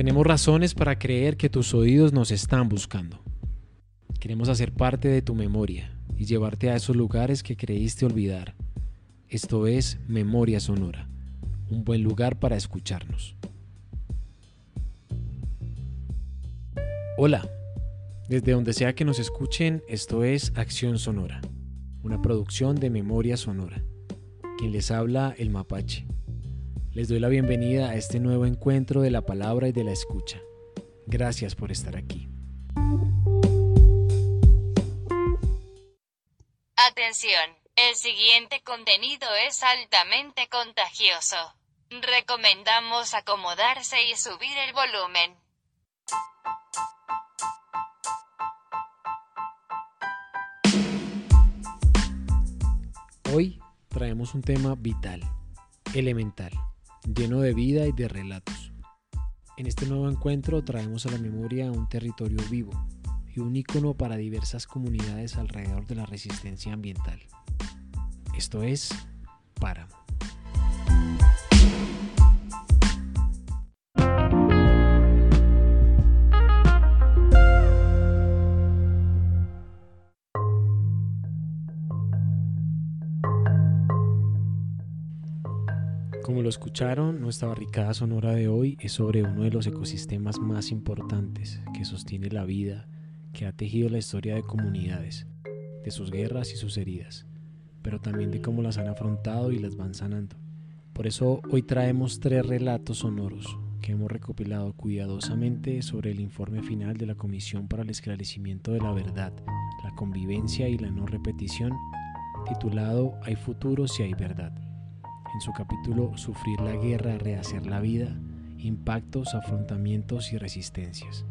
Tenemos razones para creer que tus oídos nos están buscando. Queremos hacer parte de tu memoria y llevarte a esos lugares que creíste olvidar. Esto es Memoria Sonora, un buen lugar para escucharnos. Hola, desde donde sea que nos escuchen, esto es Acción Sonora, una producción de Memoria Sonora. Quien les habla, el mapache. Les doy la bienvenida a este nuevo encuentro de la palabra y de la escucha. Gracias por estar aquí. Atención, el siguiente contenido es altamente contagioso. Recomendamos acomodarse y subir el volumen. Hoy traemos un tema vital, elemental lleno de vida y de relatos. En este nuevo encuentro traemos a la memoria un territorio vivo y un ícono para diversas comunidades alrededor de la resistencia ambiental. Esto es Páramo. Lo escucharon, nuestra barricada sonora de hoy es sobre uno de los ecosistemas más importantes que sostiene la vida, que ha tejido la historia de comunidades, de sus guerras y sus heridas, pero también de cómo las han afrontado y las van sanando. Por eso hoy traemos tres relatos sonoros que hemos recopilado cuidadosamente sobre el informe final de la Comisión para el Esclarecimiento de la Verdad, la Convivencia y la No Repetición, titulado Hay futuro si hay verdad en su capítulo Sufrir la guerra, rehacer la vida, impactos, afrontamientos y resistencias.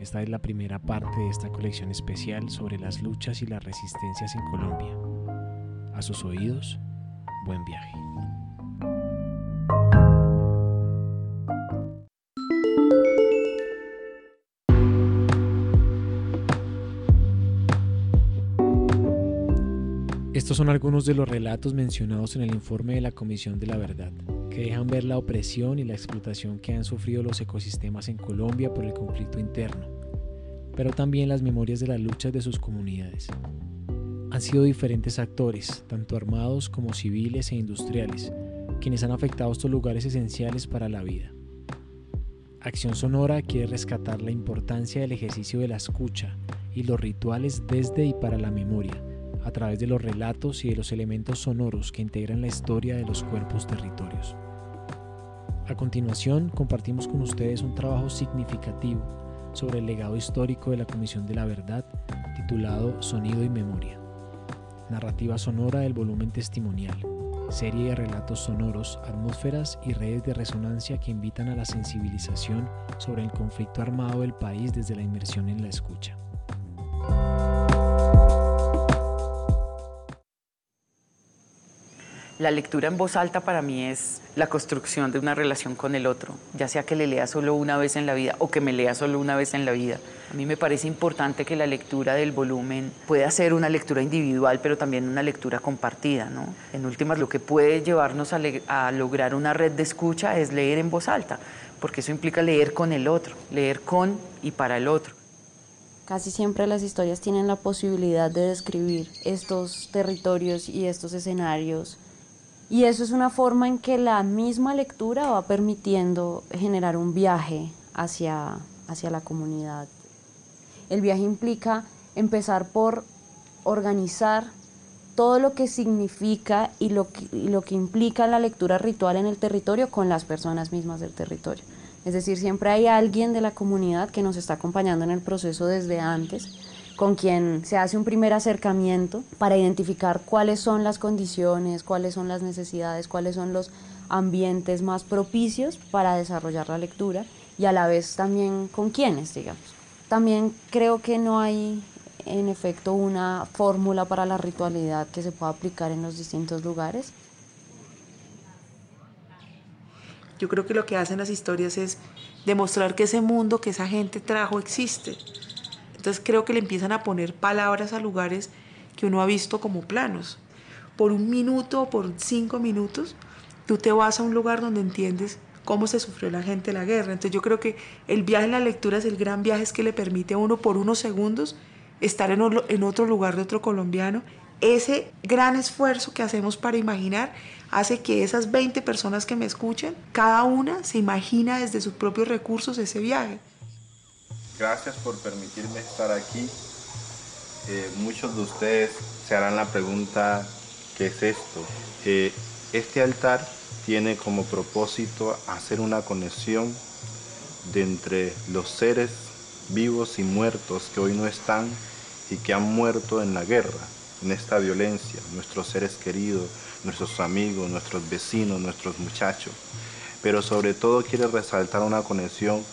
Esta es la primera parte de esta colección especial sobre las luchas y las resistencias en Colombia. A sus oídos, buen viaje. Estos son algunos de los relatos mencionados en el informe de la Comisión de la Verdad, que dejan ver la opresión y la explotación que han sufrido los ecosistemas en Colombia por el conflicto interno, pero también las memorias de las luchas de sus comunidades. Han sido diferentes actores, tanto armados como civiles e industriales, quienes han afectado estos lugares esenciales para la vida. Acción Sonora quiere rescatar la importancia del ejercicio de la escucha y los rituales desde y para la memoria, a través de los relatos y de los elementos sonoros que integran la historia de los cuerpos territorios. A continuación, compartimos con ustedes un trabajo significativo sobre el legado histórico de la Comisión de la Verdad, titulado Sonido y Memoria. Narrativa sonora del volumen testimonial, serie de relatos sonoros, atmósferas y redes de resonancia que invitan a la sensibilización sobre el conflicto armado del país desde la inmersión en la escucha. La lectura en voz alta para mí es la construcción de una relación con el otro, ya sea que le lea solo una vez en la vida o que me lea solo una vez en la vida. A mí me parece importante que la lectura del volumen pueda ser una lectura individual, pero también una lectura compartida. ¿no? En últimas, lo que puede llevarnos a, a lograr una red de escucha es leer en voz alta, porque eso implica leer con el otro, leer con y para el otro. Casi siempre las historias tienen la posibilidad de describir estos territorios y estos escenarios y eso es una forma en que la misma lectura va permitiendo generar un viaje hacia, hacia la comunidad. El viaje implica empezar por organizar todo lo que significa y lo y lo que implica la lectura ritual en el territorio con las personas mismas del territorio. Es decir, siempre hay alguien de la comunidad que nos está acompañando en el proceso desde antes con quien se hace un primer acercamiento para identificar cuáles son las condiciones, cuáles son las necesidades, cuáles son los ambientes más propicios para desarrollar la lectura y a la vez también con quiénes, digamos. También creo que no hay en efecto una fórmula para la ritualidad que se pueda aplicar en los distintos lugares. Yo creo que lo que hacen las historias es demostrar que ese mundo que esa gente trajo existe entonces creo que le empiezan a poner palabras a lugares que uno ha visto como planos. Por un minuto o por cinco minutos, tú te vas a un lugar donde entiendes, cómo se sufrió la gente la guerra. Entonces yo creo que el viaje en la lectura es el gran viaje es que le permite a uno por unos segundos estar en, en otro lugar de otro colombiano. Ese gran esfuerzo que hacemos para imaginar hace que esas 20 personas que me escuchen, cada una se imagina desde sus propios recursos ese viaje. Gracias por permitirme estar aquí. Eh, muchos de ustedes se harán la pregunta, ¿qué es esto? Eh, este altar tiene como propósito hacer una conexión de entre los seres vivos y muertos que hoy no están y que han muerto en la guerra, en esta violencia, nuestros seres queridos, nuestros amigos, nuestros vecinos, nuestros muchachos. Pero sobre todo quiere resaltar una conexión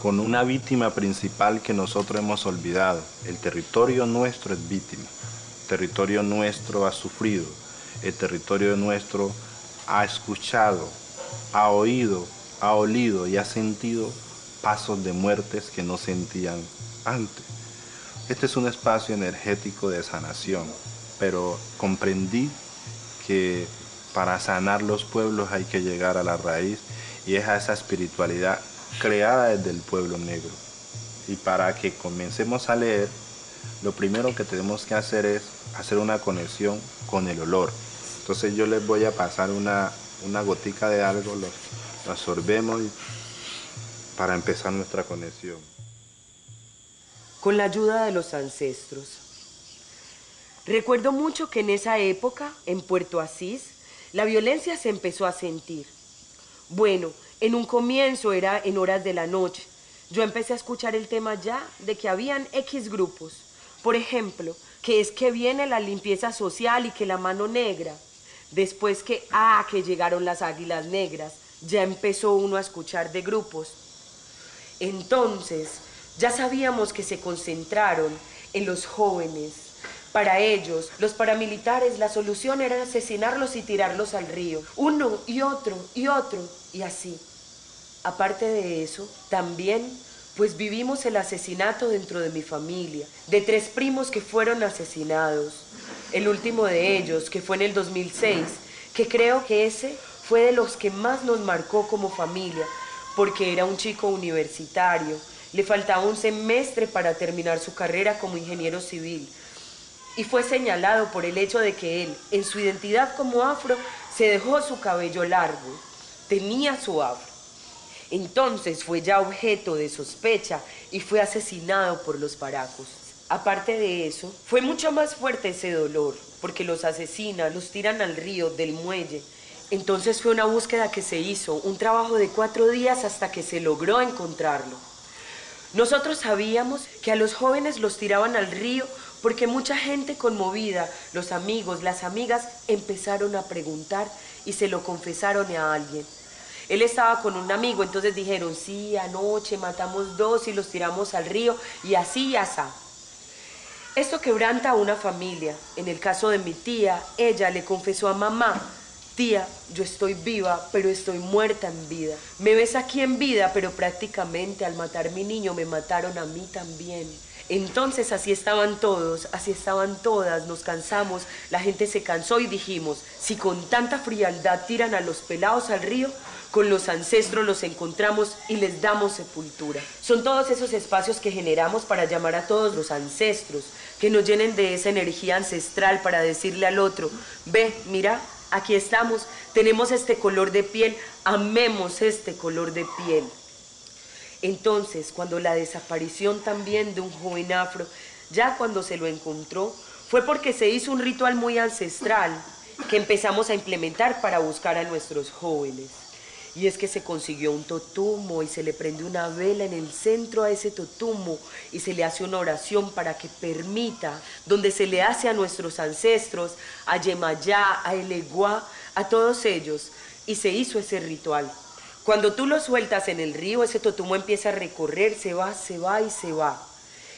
con una víctima principal que nosotros hemos olvidado. El territorio nuestro es víctima, el territorio nuestro ha sufrido, el territorio nuestro ha escuchado, ha oído, ha olido y ha sentido pasos de muertes que no sentían antes. Este es un espacio energético de sanación, pero comprendí que para sanar los pueblos hay que llegar a la raíz y es a esa espiritualidad creada desde el pueblo negro. Y para que comencemos a leer, lo primero que tenemos que hacer es hacer una conexión con el olor. Entonces yo les voy a pasar una, una gotica de algo, lo, absorbemos para empezar nuestra conexión. Con la ayuda de los ancestros. Recuerdo mucho que en esa época, en Puerto Asís, la violencia se empezó a sentir. Bueno, en un comienzo era en horas de la noche. Yo empecé a escuchar el tema ya de que habían X grupos. Por ejemplo, que es que viene la limpieza social y que la mano negra. Después que, ah, que llegaron las águilas negras, ya empezó uno a escuchar de grupos. Entonces, ya sabíamos que se concentraron en los jóvenes. Para ellos, los paramilitares, la solución era asesinarlos y tirarlos al río. Uno y otro y otro y así. Aparte de eso, también pues vivimos el asesinato dentro de mi familia, de tres primos que fueron asesinados. El último de ellos, que fue en el 2006, que creo que ese fue de los que más nos marcó como familia, porque era un chico universitario, le faltaba un semestre para terminar su carrera como ingeniero civil, y fue señalado por el hecho de que él, en su identidad como afro, se dejó su cabello largo, tenía su afro. Entonces fue ya objeto de sospecha y fue asesinado por los paracos. Aparte de eso, fue mucho más fuerte ese dolor, porque los asesinan, los tiran al río del muelle. Entonces fue una búsqueda que se hizo, un trabajo de cuatro días hasta que se logró encontrarlo. Nosotros sabíamos que a los jóvenes los tiraban al río porque mucha gente conmovida, los amigos, las amigas, empezaron a preguntar y se lo confesaron a alguien. Él estaba con un amigo, entonces dijeron, sí, anoche matamos dos y los tiramos al río y así y así. Esto quebranta a una familia. En el caso de mi tía, ella le confesó a mamá, tía, yo estoy viva, pero estoy muerta en vida. Me ves aquí en vida, pero prácticamente al matar mi niño me mataron a mí también. Entonces así estaban todos, así estaban todas, nos cansamos, la gente se cansó y dijimos, si con tanta frialdad tiran a los pelados al río, con los ancestros los encontramos y les damos sepultura. Son todos esos espacios que generamos para llamar a todos los ancestros, que nos llenen de esa energía ancestral para decirle al otro, ve, mira, aquí estamos, tenemos este color de piel, amemos este color de piel. Entonces, cuando la desaparición también de un joven afro, ya cuando se lo encontró, fue porque se hizo un ritual muy ancestral que empezamos a implementar para buscar a nuestros jóvenes. Y es que se consiguió un totumo y se le prende una vela en el centro a ese totumo y se le hace una oración para que permita, donde se le hace a nuestros ancestros, a Yemayá, a Eleguá, a todos ellos. Y se hizo ese ritual. Cuando tú lo sueltas en el río, ese totumo empieza a recorrer, se va, se va y se va.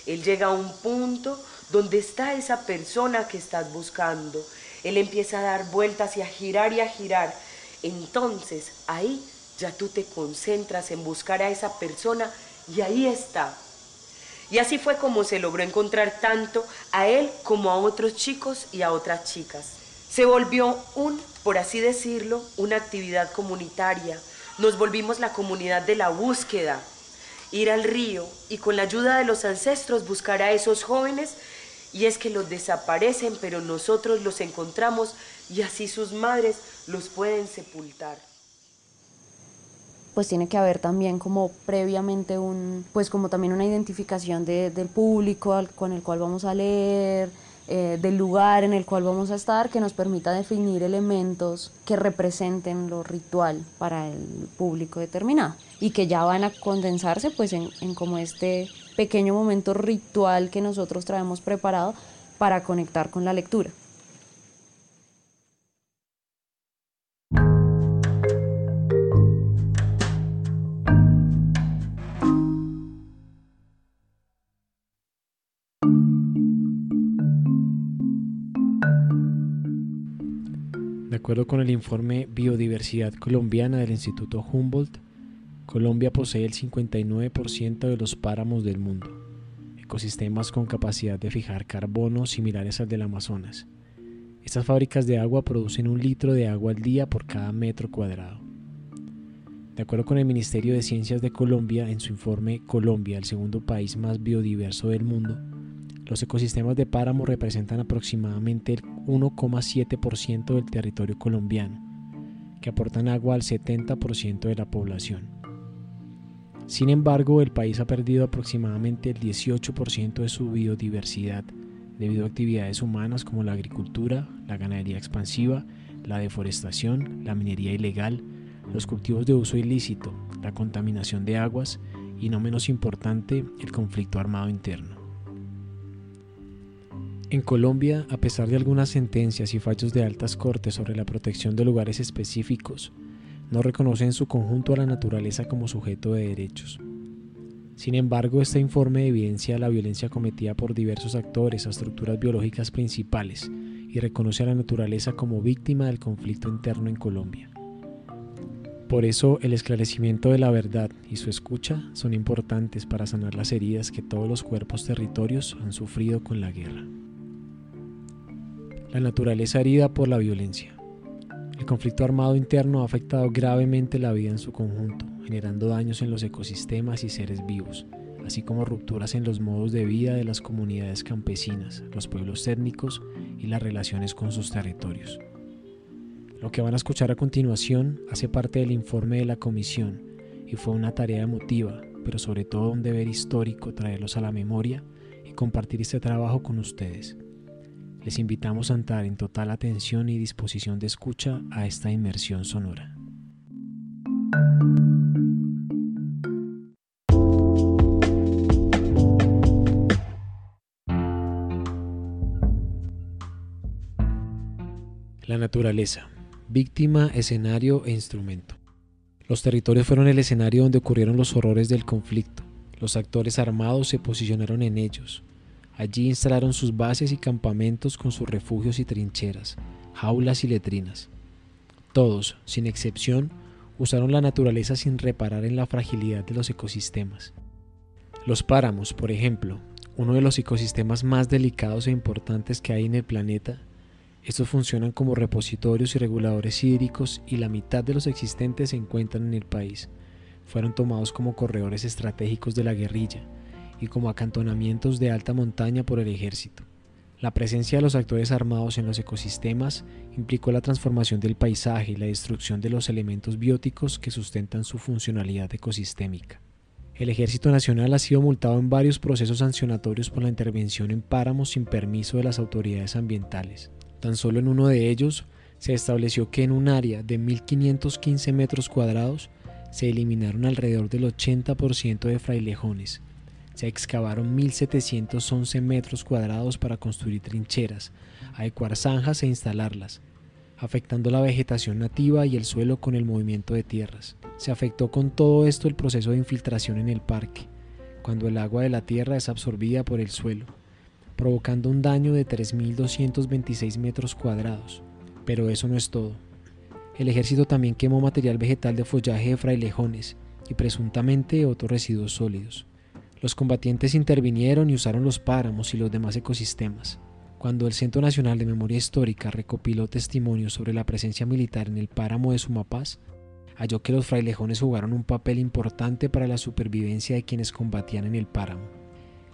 Él llega a un punto donde está esa persona que estás buscando. Él empieza a dar vueltas y a girar y a girar entonces ahí ya tú te concentras en buscar a esa persona y ahí está. Y así fue como se logró encontrar tanto a él como a otros chicos y a otras chicas. Se volvió un, por así decirlo, una actividad comunitaria, nos volvimos la comunidad de la búsqueda. Ir al río y con la ayuda de los ancestros buscar a esos jóvenes y es que los desaparecen, pero nosotros los encontramos y así sus madres los pueden sepultar pues tiene que haber también como previamente un, pues como también una identificación del público con el cual vamos a leer, eh, del lugar en el cual vamos a estar, que nos permita definir elementos que representen lo ritual para el público determinado y que ya van a condensarse pues en, en como este pequeño momento ritual que nosotros traemos preparado para conectar con la lectura. Acuerdo con el informe Biodiversidad Colombiana del Instituto Humboldt, Colombia posee el 59% de los páramos del mundo, ecosistemas con capacidad de fijar carbono similares al del Amazonas. Estas fábricas de agua producen un litro de agua al día por cada metro cuadrado. De acuerdo con el Ministerio de Ciencias de Colombia, en su informe Colombia, el segundo país más biodiverso del mundo, los ecosistemas de páramo representan aproximadamente el 1,7% del territorio colombiano, que aportan agua al 70% de la población. Sin embargo, el país ha perdido aproximadamente el 18% de su biodiversidad debido a actividades humanas como la agricultura, la ganadería expansiva, la deforestación, la minería ilegal, los cultivos de uso ilícito, la contaminación de aguas y, no menos importante, el conflicto armado interno. En Colombia, a pesar de algunas sentencias y fallos de altas cortes sobre la protección de lugares específicos, no reconoce en su conjunto a la naturaleza como sujeto de derechos. Sin embargo, este informe evidencia la violencia cometida por diversos actores a estructuras biológicas principales y reconoce a la naturaleza como víctima del conflicto interno en Colombia. Por eso, el esclarecimiento de la verdad y su escucha son importantes para sanar las heridas que todos los cuerpos territorios han sufrido con la guerra la naturaleza herida por la violencia. El conflicto armado interno ha afectado gravemente la vida en su conjunto, generando daños en los ecosistemas y seres vivos, así como rupturas en los modos de vida de las comunidades campesinas, los pueblos étnicos y las relaciones con sus territorios. Lo que van a escuchar a continuación hace parte del informe de la comisión y fue una tarea emotiva, pero sobre todo un deber histórico traerlos a la memoria y compartir este trabajo con ustedes. Les invitamos a entrar en total atención y disposición de escucha a esta inmersión sonora. La naturaleza, víctima, escenario e instrumento. Los territorios fueron el escenario donde ocurrieron los horrores del conflicto. Los actores armados se posicionaron en ellos, Allí instalaron sus bases y campamentos con sus refugios y trincheras, jaulas y letrinas. Todos, sin excepción, usaron la naturaleza sin reparar en la fragilidad de los ecosistemas. Los páramos, por ejemplo, uno de los ecosistemas más delicados e importantes que hay en el planeta, estos funcionan como repositorios y reguladores hídricos y la mitad de los existentes se encuentran en el país. Fueron tomados como corredores estratégicos de la guerrilla, y como acantonamientos de alta montaña por el ejército. La presencia de los actores armados en los ecosistemas implicó la transformación del paisaje y la destrucción de los elementos bióticos que sustentan su funcionalidad ecosistémica. El Ejército Nacional ha sido multado en varios procesos sancionatorios por la intervención en páramos sin permiso de las autoridades ambientales. Tan solo en uno de ellos se estableció que en un área de 1.515 metros cuadrados se eliminaron alrededor del 80% de frailejones, se excavaron 1.711 metros cuadrados para construir trincheras, adecuar zanjas e instalarlas, afectando la vegetación nativa y el suelo con el movimiento de tierras. Se afectó con todo esto el proceso de infiltración en el parque, cuando el agua de la tierra es absorbida por el suelo, provocando un daño de 3.226 metros cuadrados. Pero eso no es todo. El ejército también quemó material vegetal de follaje de frailejones y presuntamente otros residuos sólidos. Los combatientes intervinieron y usaron los páramos y los demás ecosistemas. Cuando el Centro Nacional de Memoria Histórica recopiló testimonios sobre la presencia militar en el páramo de Sumapaz, halló que los frailejones jugaron un papel importante para la supervivencia de quienes combatían en el páramo.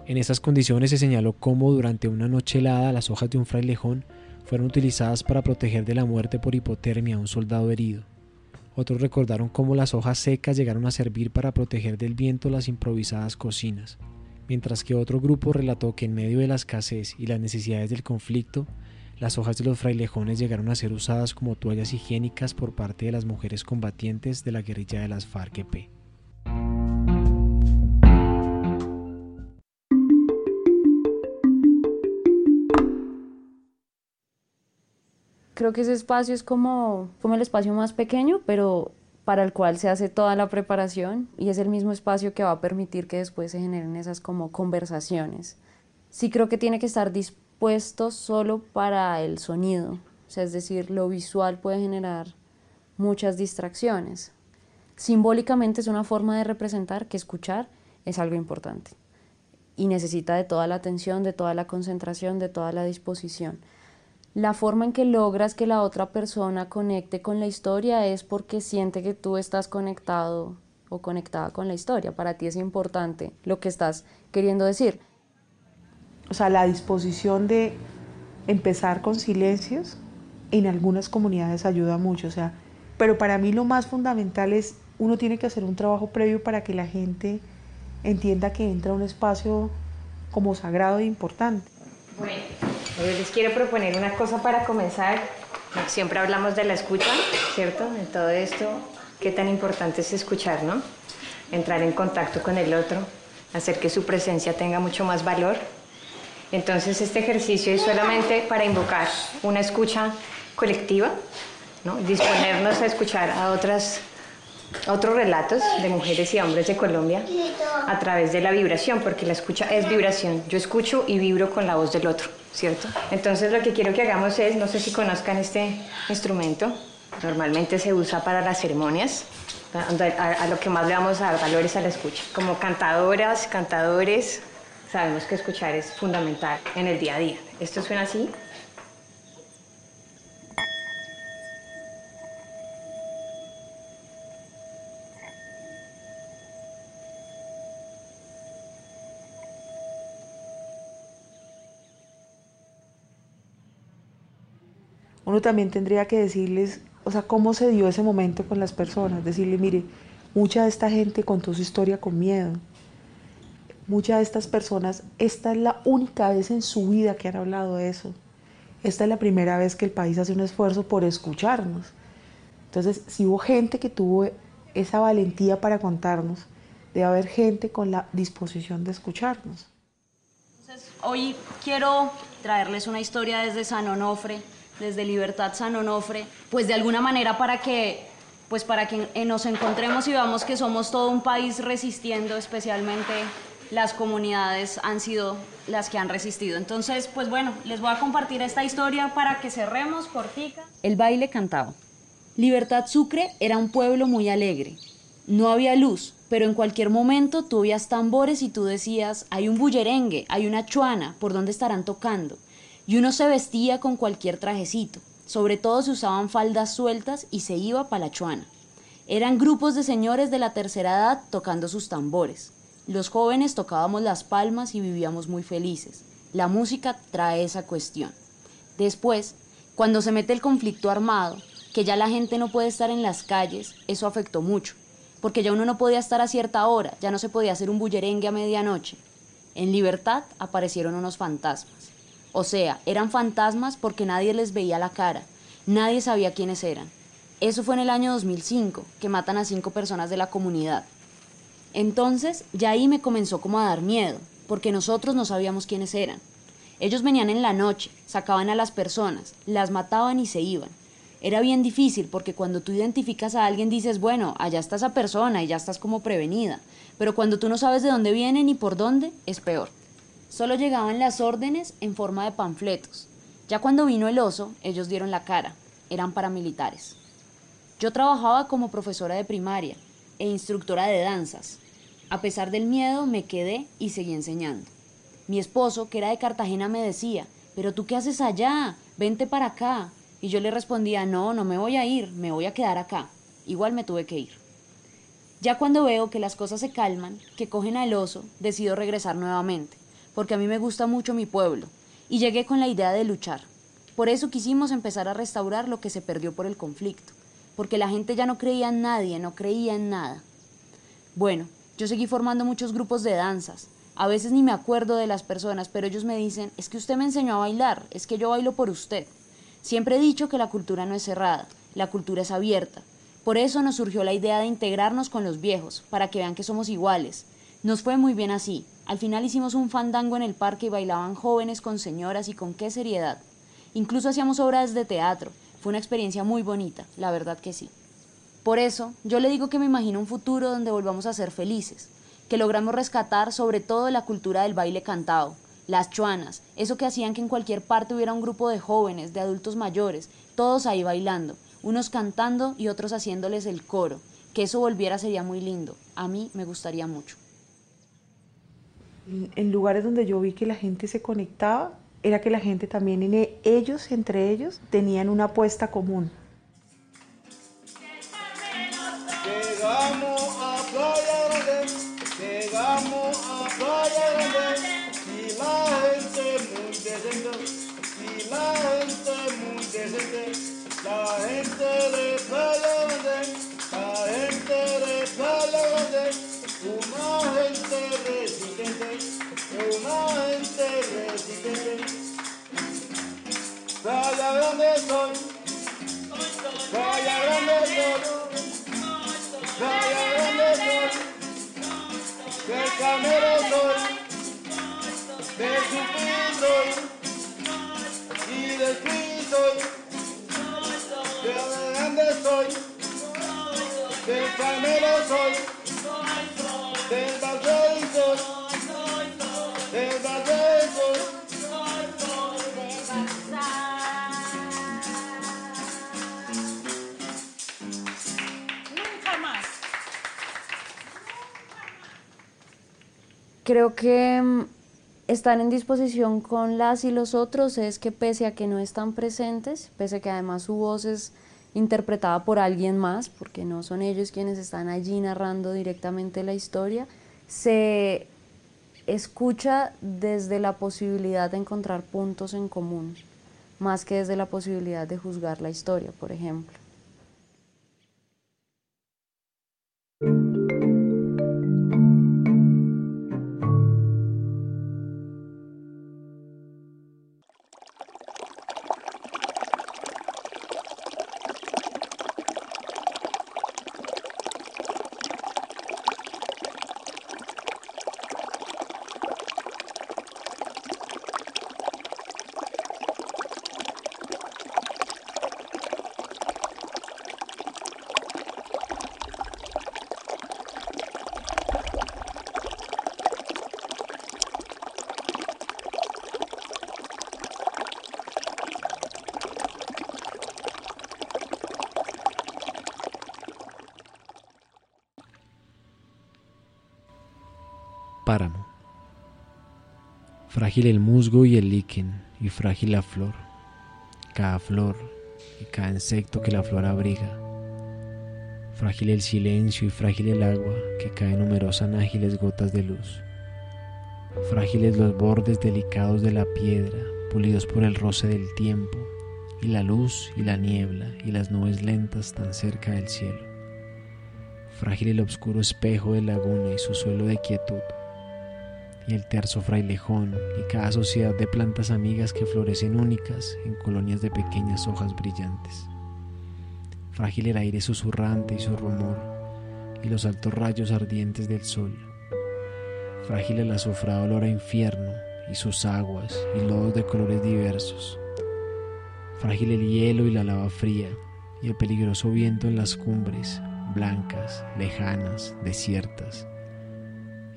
En esas condiciones se señaló cómo durante una noche helada las hojas de un frailejón fueron utilizadas para proteger de la muerte por hipotermia a un soldado herido. Otros recordaron cómo las hojas secas llegaron a servir para proteger del viento las improvisadas cocinas, mientras que otro grupo relató que en medio de la escasez y las necesidades del conflicto, las hojas de los frailejones llegaron a ser usadas como toallas higiénicas por parte de las mujeres combatientes de la guerrilla de las FARC-EP. Creo que ese espacio es como, como el espacio más pequeño, pero para el cual se hace toda la preparación y es el mismo espacio que va a permitir que después se generen esas como conversaciones. Sí creo que tiene que estar dispuesto puesto solo para el sonido, o sea, es decir, lo visual puede generar muchas distracciones. Simbólicamente es una forma de representar que escuchar es algo importante y necesita de toda la atención, de toda la concentración, de toda la disposición. La forma en que logras que la otra persona conecte con la historia es porque siente que tú estás conectado o conectada con la historia. Para ti es importante lo que estás queriendo decir. O sea, la disposición de empezar con silencios en algunas comunidades ayuda mucho. O sea, pero para mí lo más fundamental es uno tiene que hacer un trabajo previo para que la gente entienda que entra a un espacio como sagrado e importante. Bueno, yo les quiero proponer una cosa para comenzar. Siempre hablamos de la escucha, ¿cierto? En todo esto, qué tan importante es escuchar, ¿no? Entrar en contacto con el otro, hacer que su presencia tenga mucho más valor entonces este ejercicio es solamente para invocar una escucha colectiva, ¿no? disponernos a escuchar a otras, otros relatos de mujeres y hombres de Colombia a través de la vibración, porque la escucha es vibración. Yo escucho y vibro con la voz del otro, ¿cierto? Entonces lo que quiero que hagamos es, no sé si conozcan este instrumento, normalmente se usa para las ceremonias, a, lo que más le vamos a dar valores a la escucha, como cantadoras, cantadores, sabemos que escuchar es fundamental en el día a día. ¿Esto suena así? Uno también tendría que decirles, o sea, cómo se dio ese momento con las personas, decirle, mire, mucha de esta gente contó su historia con miedo, Muchas de estas personas, esta es la única vez en su vida que han hablado de eso. Esta es la primera vez que el país hace un esfuerzo por escucharnos. Entonces, si hubo gente que tuvo esa valentía para contarnos, debe haber gente con la disposición de escucharnos. Entonces, hoy quiero traerles una historia desde San Onofre, desde Libertad San Onofre, pues de alguna manera para que pues para que nos encontremos y veamos que somos todo un país resistiendo, especialmente las comunidades han sido las que han resistido. Entonces, pues bueno, les voy a compartir esta historia para que cerremos cortica. El baile cantaba. Libertad Sucre era un pueblo muy alegre. No había luz, pero en cualquier momento tú oías tambores y tú decías, hay un bullerengue, hay una chuana, ¿por dónde estarán tocando? Y uno se vestía con cualquier trajecito. Sobre todo se usaban faldas sueltas y se iba para la chuana. Eran grupos de señores de la tercera edad tocando sus tambores. Los jóvenes tocábamos las palmas y vivíamos muy felices. La música trae esa cuestión. Después, cuando se mete el conflicto armado, que ya la gente no puede estar en las calles, eso afectó mucho, porque ya uno no podía estar a cierta hora, ya no se podía hacer un bullerengue a medianoche. En libertad aparecieron unos fantasmas. O sea, eran fantasmas porque nadie les veía la cara, nadie sabía quiénes eran. Eso fue en el año 2005, que matan a cinco personas de la comunidad. Entonces ya ahí me comenzó como a dar miedo, porque nosotros no sabíamos quiénes eran. Ellos venían en la noche, sacaban a las personas, las mataban y se iban. Era bien difícil porque cuando tú identificas a alguien dices, bueno, allá está esa persona y ya estás como prevenida, pero cuando tú no sabes de dónde vienen ni por dónde, es peor. Solo llegaban las órdenes en forma de panfletos. Ya cuando vino el oso, ellos dieron la cara, eran paramilitares. Yo trabajaba como profesora de primaria e instructora de danzas. A pesar del miedo, me quedé y seguí enseñando. Mi esposo, que era de Cartagena, me decía, pero tú qué haces allá, vente para acá. Y yo le respondía, no, no me voy a ir, me voy a quedar acá. igual me tuve que ir. Ya cuando veo que las cosas se calman, que cogen al oso, decido regresar nuevamente, porque a mí me gusta mucho mi pueblo, y llegué con la idea de luchar. Por eso quisimos empezar a restaurar lo que se perdió por el conflicto, porque la gente ya no creía en nadie, no creía en nada. Bueno, yo seguí formando muchos grupos de danzas. A veces ni me acuerdo de las personas, pero ellos me dicen, es que usted me enseñó a bailar, es que yo bailo por usted. Siempre he dicho que la cultura no es cerrada, la cultura es abierta. Por eso nos surgió la idea de integrarnos con los viejos, para que vean que somos iguales. Nos fue muy bien así. Al final hicimos un fandango en el parque y bailaban jóvenes con señoras y con qué seriedad. Incluso hacíamos obras de teatro. Fue una experiencia muy bonita, la verdad que sí. Por eso, yo le digo que me imagino un futuro donde volvamos a ser felices, que logramos rescatar sobre todo la cultura del baile cantado, las chuanas, eso que hacían que en cualquier parte hubiera un grupo de jóvenes, de adultos mayores, todos ahí bailando, unos cantando y otros haciéndoles el coro. Que eso volviera sería muy lindo. A mí me gustaría mucho. En lugares donde yo vi que la gente se conectaba, era que la gente también, en e, ellos, entre ellos, tenían una apuesta común. Llegamos a Playa Grande, llegamos a Playa Grande, y la gente muy decente, y la gente muy decente. La gente de del camelo soy, del valle soy, del valle soy. Nunca más. Creo que mm, estar en disposición con las y los otros es que pese a que no están presentes, pese a que además su voz es interpretada por alguien más, porque no son ellos quienes están allí narrando directamente la historia, se escucha desde la posibilidad de encontrar puntos en común, más que desde la posibilidad de juzgar la historia, por ejemplo. Frágil el musgo y el líquen, y frágil la flor, cada flor y cada insecto que la flor abriga. Frágil el silencio y frágil el agua que cae en numerosas ágiles gotas de luz. Frágiles los bordes delicados de la piedra, pulidos por el roce del tiempo, y la luz y la niebla y las nubes lentas tan cerca del cielo. Frágil el oscuro espejo de laguna y su suelo de quietud y el terzo frailejón y cada sociedad de plantas amigas que florecen únicas en colonias de pequeñas hojas brillantes. Frágil el aire susurrante y su rumor y los altos rayos ardientes del sol. Frágil el azufrado olor a infierno y sus aguas y lodos de colores diversos. Frágil el hielo y la lava fría y el peligroso viento en las cumbres, blancas, lejanas, desiertas,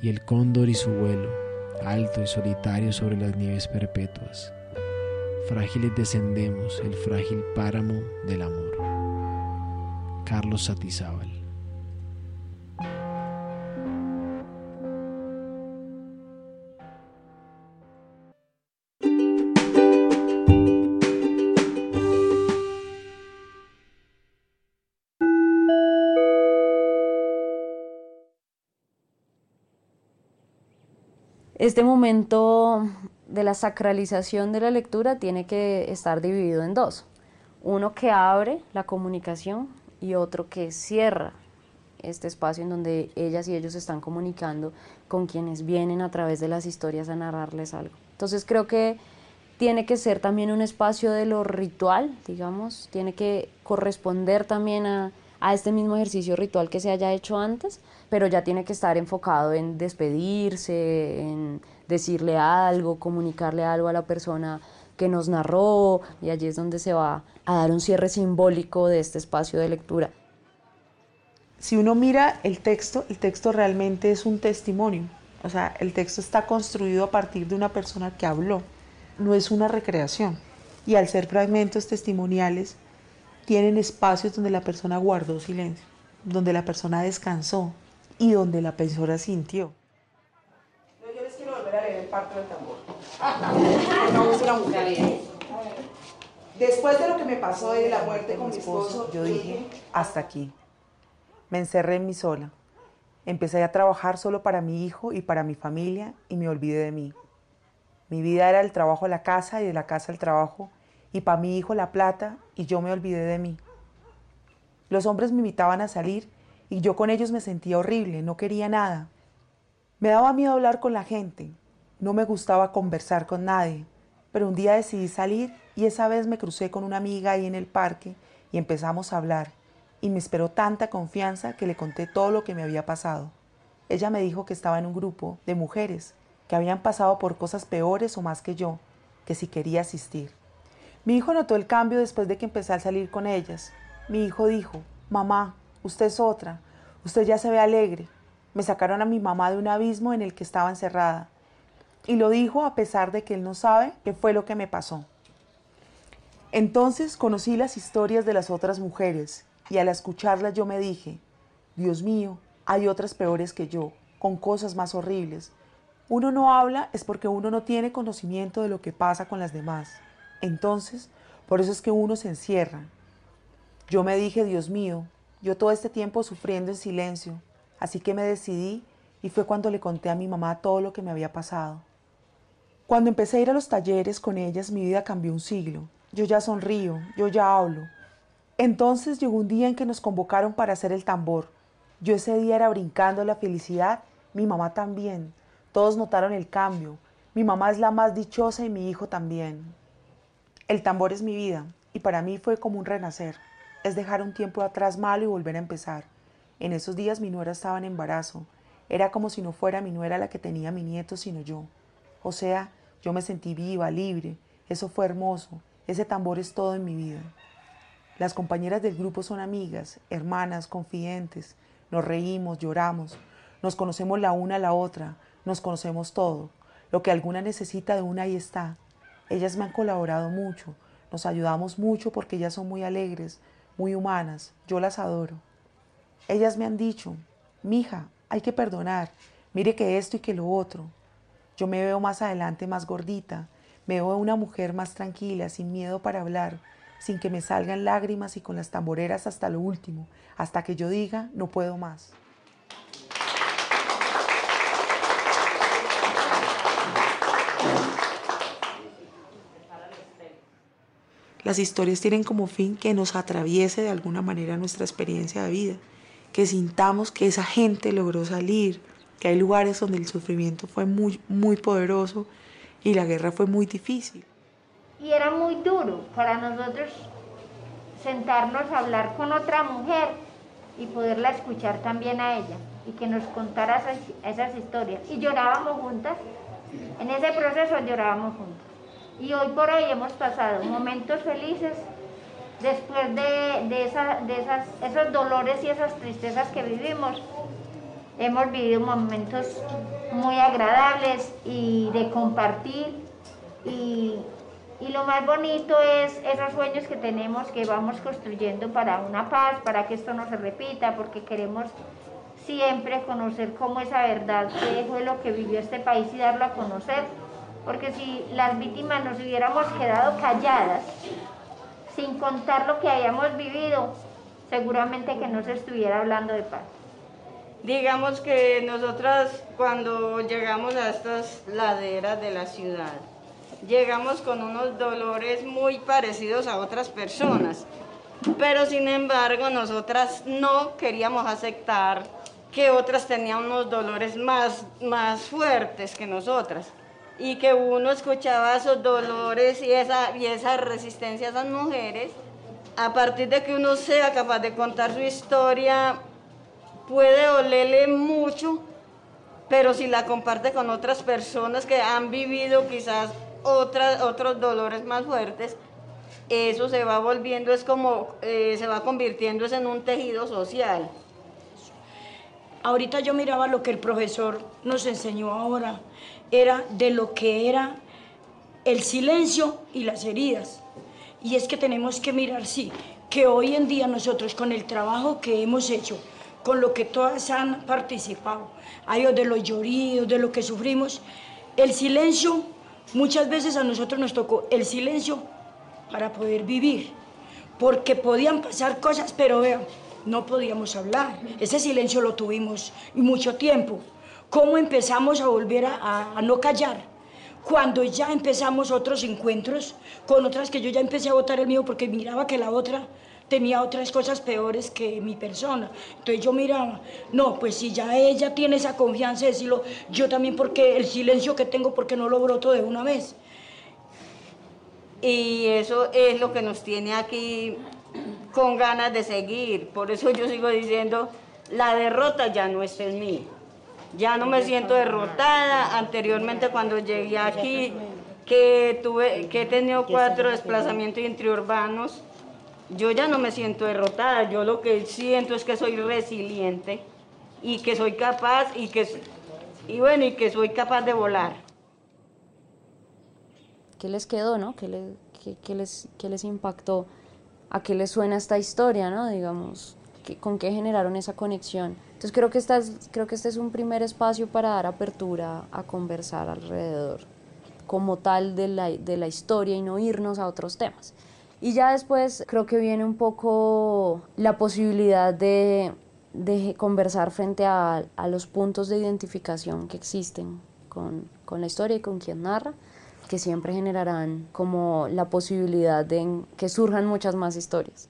y el cóndor y su vuelo, alto y solitario sobre las nieves perpetuas. Frágiles descendemos el frágil páramo del amor. Carlos Satizábal. Este momento de la sacralización de la lectura tiene que estar dividido en dos. Uno que abre la comunicación y otro que cierra este espacio en donde ellas y ellos están comunicando con quienes vienen a través de las historias a narrarles algo. Entonces creo que tiene que ser también un espacio de lo ritual, digamos, tiene que corresponder también a, a este mismo ejercicio ritual que se haya hecho antes, pero ya tiene que estar enfocado en despedirse, en decirle algo, comunicarle algo a la persona que nos narró, y allí es donde se va a dar un cierre simbólico de este espacio de lectura. Si uno mira el texto, el texto realmente es un testimonio. O sea, el texto está construido a partir de una persona que habló, no es una recreación. Y al ser fragmentos testimoniales, tienen espacios donde la persona guardó silencio, donde la persona descansó y donde la persona sintió. Yo les quiero volver a leer parte del tambor. Después de lo que me pasó de la muerte con mi esposo, yo dije, hasta aquí. Me encerré en mí sola. Empecé a trabajar solo para mi hijo y para mi familia y me olvidé de mí. Mi vida era el trabajo a la casa y de la casa al trabajo y para mi hijo la plata y yo me olvidé de mí. Los hombres me invitaban a salir y yo con ellos me sentía horrible, no quería nada. Me daba miedo hablar con la gente, no me gustaba conversar con nadie, pero un día decidí salir y esa vez me crucé con una amiga ahí en el parque y empezamos a hablar y me esperó tanta confianza que le conté todo lo que me había pasado. Ella me dijo que estaba en un grupo de mujeres que habían pasado por cosas peores o más que yo, que si quería asistir. Mi hijo notó el cambio después de que empecé a salir con ellas. Mi hijo dijo, mamá, usted es otra, usted ya se ve alegre. Me sacaron a mi mamá de un abismo en el que estaba encerrada. Y lo dijo a pesar de que él no sabe qué fue lo que me pasó. Entonces conocí las historias de las otras mujeres y al escucharlas yo me dije, Dios mío, hay otras peores que yo, con cosas más horribles. Uno no habla es porque uno no tiene conocimiento de lo que pasa con las demás. Entonces, por eso es que uno se encierra. Yo me dije, Dios mío, yo todo este tiempo sufriendo en silencio, así que me decidí y fue cuando le conté a mi mamá todo lo que me había pasado. Cuando empecé a ir a los talleres con ellas, mi vida cambió un siglo. Yo ya sonrío, yo ya hablo. Entonces llegó un día en que nos convocaron para hacer el tambor. Yo ese día era brincando la felicidad, mi mamá también. Todos notaron el cambio. Mi mamá es la más dichosa y mi hijo también. El tambor es mi vida y para mí fue como un renacer. Es dejar un tiempo atrás malo y volver a empezar. En esos días mi nuera estaba en embarazo. Era como si no fuera mi nuera la que tenía mi nieto, sino yo. O sea, yo me sentí viva, libre. Eso fue hermoso. Ese tambor es todo en mi vida. Las compañeras del grupo son amigas, hermanas, confidentes. Nos reímos, lloramos, nos conocemos la una a la otra, nos conocemos todo. Lo que alguna necesita de una ahí está. Ellas me han colaborado mucho, nos ayudamos mucho porque ellas son muy alegres, muy humanas. Yo las adoro. Ellas me han dicho, mija, hay que perdonar. Mire que esto y que lo otro. Yo me veo más adelante más gordita, me veo una mujer más tranquila, sin miedo para hablar, sin que me salgan lágrimas y con las tamboreras hasta lo último, hasta que yo diga, no puedo más. Las historias tienen como fin que nos atraviese de alguna manera nuestra experiencia de vida, que sintamos que esa gente logró salir, que hay lugares donde el sufrimiento fue muy, muy poderoso y la guerra fue muy difícil. Y era muy duro para nosotros sentarnos a hablar con otra mujer y poderla escuchar también a ella y que nos contara esas, esas historias. Y llorábamos juntas, en ese proceso llorábamos juntas. Y hoy por hoy hemos pasado momentos felices después de, de, esa, de esas, esos dolores y esas tristezas que vivimos. Hemos vivido momentos muy agradables y de compartir y, y lo más bonito es esos sueños que tenemos que vamos construyendo para una paz, para que esto no se repita, porque queremos siempre conocer cómo esa verdad que fue lo que vivió este país y darlo a conocer, porque si las víctimas nos hubiéramos quedado calladas, sin contar lo que habíamos vivido, seguramente que no se estuviera hablando de paz. Digamos que nosotras cuando llegamos a estas laderas de la ciudad, llegamos con unos dolores muy parecidos a otras personas, pero sin embargo nosotras no queríamos aceptar que otras tenían unos dolores más, más fuertes que nosotras y que uno escuchaba esos dolores y esa, y esa resistencia a esas mujeres, a partir de que uno sea capaz de contar su historia puede dolerle mucho, pero si la comparte con otras personas que han vivido quizás otras, otros dolores más fuertes, eso se va volviendo, es como, eh, se va convirtiendo en un tejido social. Ahorita yo miraba lo que el profesor nos enseñó ahora, era de lo que era el silencio y las heridas. Y es que tenemos que mirar, sí, que hoy en día nosotros con el trabajo que hemos hecho, con lo que todas han participado, hay de los lloridos, de lo que sufrimos. El silencio, muchas veces a nosotros nos tocó el silencio para poder vivir, porque podían pasar cosas, pero vean, no podíamos hablar. Ese silencio lo tuvimos mucho tiempo. ¿Cómo empezamos a volver a, a no callar? Cuando ya empezamos otros encuentros con otras que yo ya empecé a votar el mío porque miraba que la otra tenía otras cosas peores que mi persona. Entonces yo miraba, no, pues si ya ella tiene esa confianza de decirlo, yo también porque el silencio que tengo, porque no lo broto de una vez. Y eso es lo que nos tiene aquí con ganas de seguir. Por eso yo sigo diciendo, la derrota ya no es en mí. Ya no me siento derrotada. Anteriormente cuando llegué aquí, que, tuve, que he tenido cuatro desplazamientos intraurbanos, yo ya no me siento derrotada, yo lo que siento es que soy resiliente y que soy capaz y que y bueno, y que soy capaz de volar. ¿Qué les quedó, no? ¿Qué, le, qué, les, qué les impactó? ¿A qué les suena esta historia, no? Digamos, ¿con qué generaron esa conexión? Entonces creo que, esta es, creo que este es un primer espacio para dar apertura a conversar alrededor como tal de la, de la historia y no irnos a otros temas. Y ya después creo que viene un poco la posibilidad de, de conversar frente a, a, los puntos de identificación que existen con, con, la historia y con quien narra, que siempre generarán como la posibilidad de que surjan muchas más historias.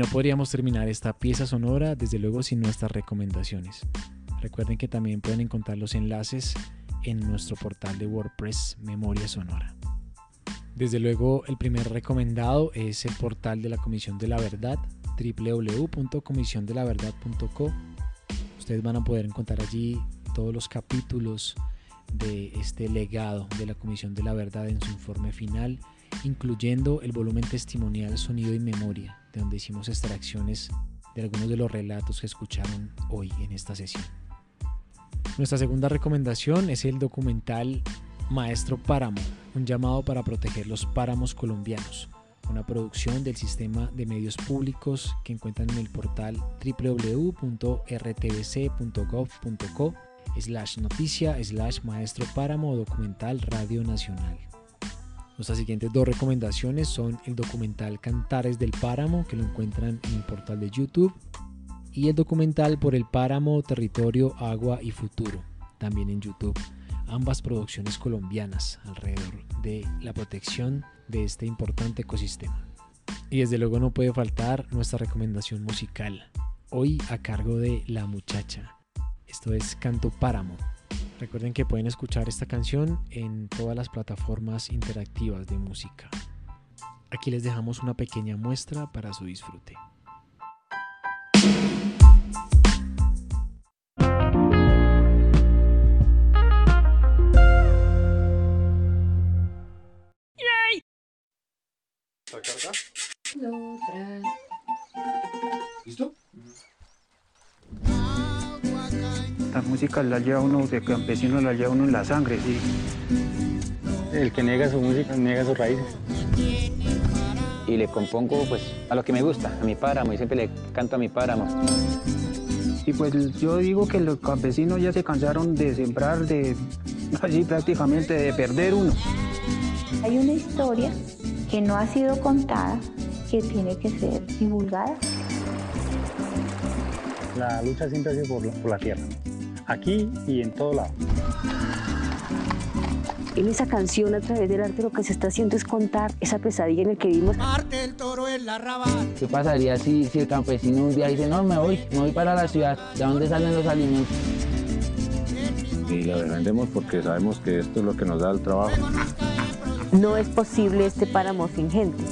No podríamos terminar esta pieza sonora desde luego sin nuestras recomendaciones. Recuerden que también pueden encontrar los enlaces en nuestro portal de WordPress Memoria Sonora. Desde luego el primer recomendado es el portal de la Comisión de la Verdad, www.comisiondelaverdad.co. Ustedes van a poder encontrar allí todos los capítulos de este legado de la Comisión de la Verdad en su informe final, incluyendo el volumen testimonial Sonido y Memoria, de donde hicimos extracciones de algunos de los relatos que escucharon hoy en esta sesión. Nuestra segunda recomendación es el documental Maestro Páramo, un llamado para proteger los páramos colombianos, una producción del sistema de medios públicos que encuentran en el portal www.rtbc.gov.co slash noticia slash maestro páramo documental Radio Nacional. Nuestras siguientes dos recomendaciones son el documental Cantares del Páramo, que lo encuentran en el portal de YouTube, y el documental Por el Páramo, Territorio, Agua y Futuro, también en YouTube. Ambas producciones colombianas alrededor de la protección de este importante ecosistema. Y desde luego no puede faltar nuestra recomendación musical, hoy a cargo de La Muchacha. Esto es Canto Páramo, Recuerden que pueden escuchar esta canción en todas las plataformas interactivas de música. Aquí les dejamos una pequeña muestra para su disfrute. ¿Listo? La música la lleva uno, de campesino la lleva uno en la sangre, sí. El que niega su música niega sus raíces. y le compongo pues a lo que me gusta, a mi páramo, y siempre le canto a mi páramo. Y pues yo digo que los campesinos ya se cansaron de sembrar, de así prácticamente de perder uno. Hay una historia que no ha sido contada que tiene que ser divulgada. La lucha siempre ha sido por la, por la tierra, aquí y en todo lado. En esa canción, a través del arte, lo que se está haciendo es contar esa pesadilla en la que vivimos. el toro en la rabal. ¿Qué pasaría si, si el campesino un día dice, no, me voy, me voy para la ciudad? ¿De dónde salen los alimentos? Y la defendemos porque sabemos que esto es lo que nos da el trabajo. No es posible este páramo sin gente.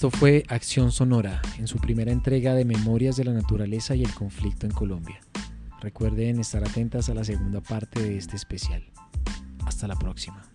Esto fue Acción Sonora, en su primera entrega de Memorias de la Naturaleza y el Conflicto en Colombia. Recuerden estar atentas a la segunda parte de este especial. Hasta la próxima.